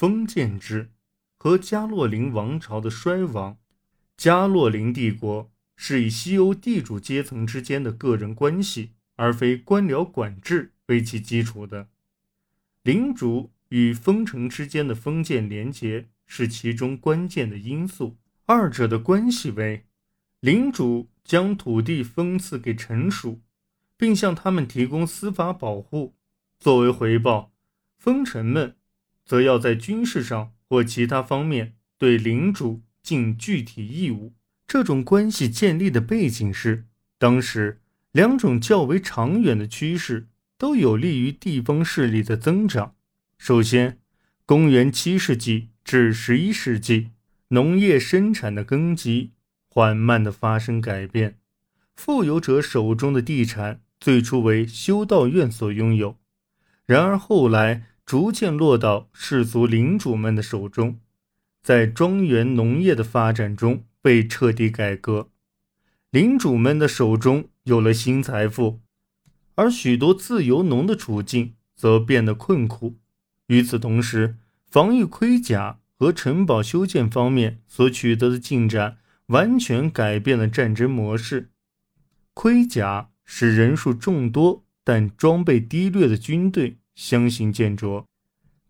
封建制和加洛林王朝的衰亡。加洛林帝国是以西欧地主阶层之间的个人关系，而非官僚管制为其基础的。领主与封城之间的封建联结是其中关键的因素。二者的关系为：领主将土地封赐给臣属，并向他们提供司法保护。作为回报，封臣们则要在军事上或其他方面对领主尽具体义务。这种关系建立的背景是，当时两种较为长远的趋势都有利于地方势力的增长。首先，公元七世纪至十一世纪，农业生产的根基缓慢地发生改变，富有者手中的地产最初为修道院所拥有。然而后来逐渐落到氏族领主们的手中，在庄园农业的发展中被彻底改革，领主们的手中有了新财富，而许多自由农的处境则变得困苦。与此同时，防御盔甲和城堡修建方面所取得的进展，完全改变了战争模式。盔甲使人数众多但装备低劣的军队。相形见绌，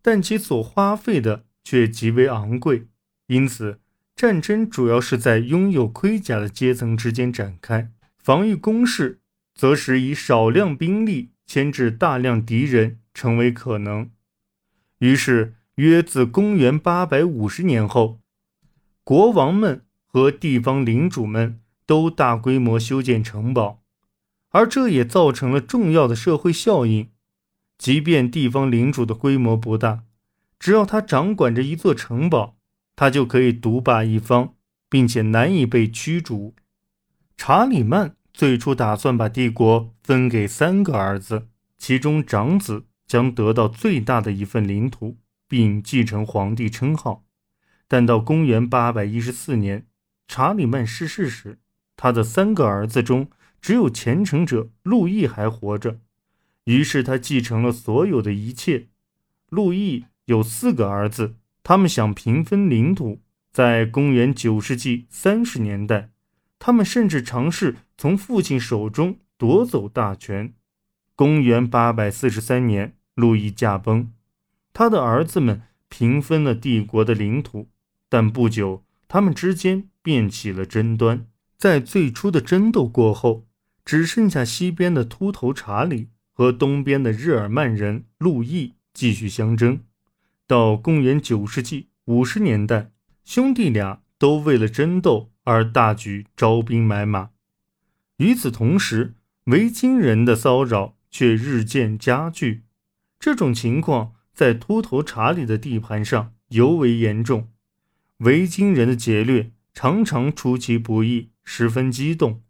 但其所花费的却极为昂贵，因此战争主要是在拥有盔甲的阶层之间展开，防御工事则使以少量兵力牵制大量敌人成为可能。于是，约自公元八百五十年后，国王们和地方领主们都大规模修建城堡，而这也造成了重要的社会效应。即便地方领主的规模不大，只要他掌管着一座城堡，他就可以独霸一方，并且难以被驱逐。查理曼最初打算把帝国分给三个儿子，其中长子将得到最大的一份领土，并继承皇帝称号。但到公元814年，查理曼逝世时，他的三个儿子中只有虔诚者路易还活着。于是他继承了所有的一切。路易有四个儿子，他们想平分领土。在公元九世纪三十年代，他们甚至尝试从父亲手中夺走大权。公元八百四十三年，路易驾崩，他的儿子们平分了帝国的领土。但不久，他们之间便起了争端。在最初的争斗过后，只剩下西边的秃头查理。和东边的日耳曼人路易继续相争，到公元九世纪五十年代，兄弟俩都为了争斗而大举招兵买马。与此同时，维京人的骚扰却日渐加剧。这种情况在秃头查理的地盘上尤为严重。维京人的劫掠常常出其不意，十分激动。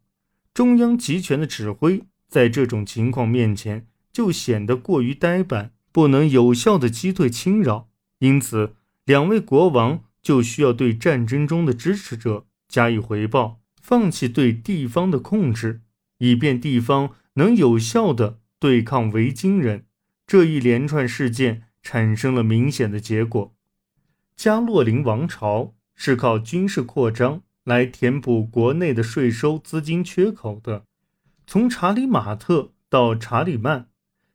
中央集权的指挥。在这种情况面前，就显得过于呆板，不能有效的击退侵扰。因此，两位国王就需要对战争中的支持者加以回报，放弃对地方的控制，以便地方能有效的对抗维京人。这一连串事件产生了明显的结果：加洛林王朝是靠军事扩张来填补国内的税收资金缺口的。从查理马特到查理曼，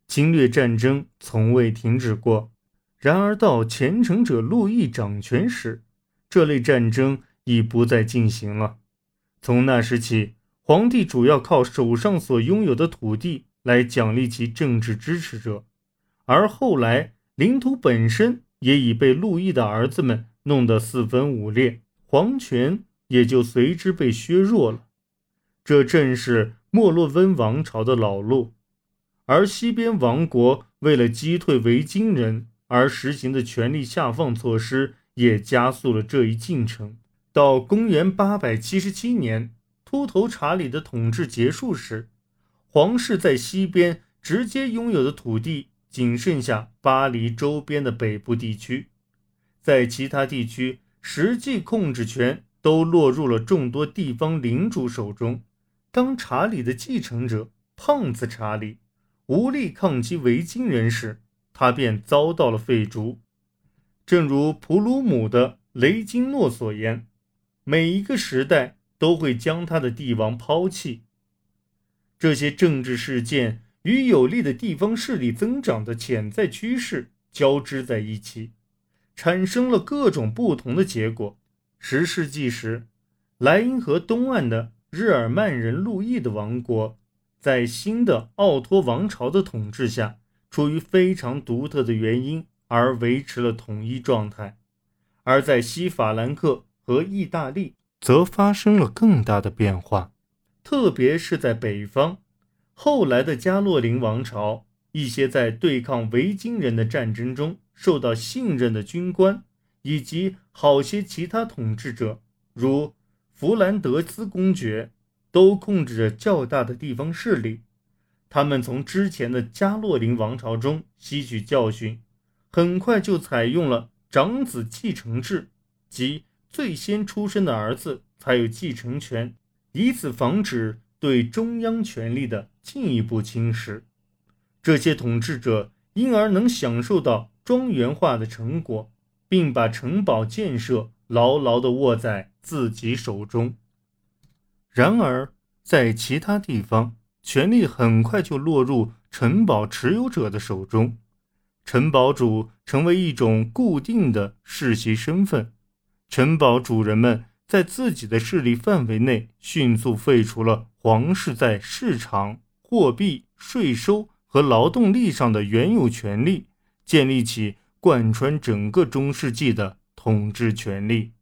侵略战争从未停止过。然而，到虔诚者路易掌权时，这类战争已不再进行了。从那时起，皇帝主要靠手上所拥有的土地来奖励其政治支持者，而后来领土本身也已被路易的儿子们弄得四分五裂，皇权也就随之被削弱了。这正是。莫洛温王朝的老路，而西边王国为了击退维京人而实行的权力下放措施，也加速了这一进程。到公元877年，秃头查理的统治结束时，皇室在西边直接拥有的土地仅剩下巴黎周边的北部地区，在其他地区，实际控制权都落入了众多地方领主手中。当查理的继承者胖子查理无力抗击维京人时，他便遭到了废除。正如普鲁姆的雷金诺所言，每一个时代都会将他的帝王抛弃。这些政治事件与有利的地方势力增长的潜在趋势交织在一起，产生了各种不同的结果。十世纪时，莱茵河东岸的日耳曼人路易的王国，在新的奥托王朝的统治下，出于非常独特的原因而维持了统一状态；而在西法兰克和意大利，则发生了更大的变化。特别是在北方，后来的加洛林王朝，一些在对抗维京人的战争中受到信任的军官，以及好些其他统治者，如弗兰德斯公爵，都控制着较大的地方势力。他们从之前的加洛林王朝中吸取教训，很快就采用了长子继承制，即最先出生的儿子才有继承权。以此防止对中央权力的进一步侵蚀，这些统治者因而能享受到庄园化的成果，并把城堡建设牢牢地握在自己手中。然而，在其他地方，权力很快就落入城堡持有者的手中，城堡主成为一种固定的世袭身份，城堡主人们。在自己的势力范围内，迅速废除了皇室在市场、货币、税收和劳动力上的原有权利，建立起贯穿整个中世纪的统治权力。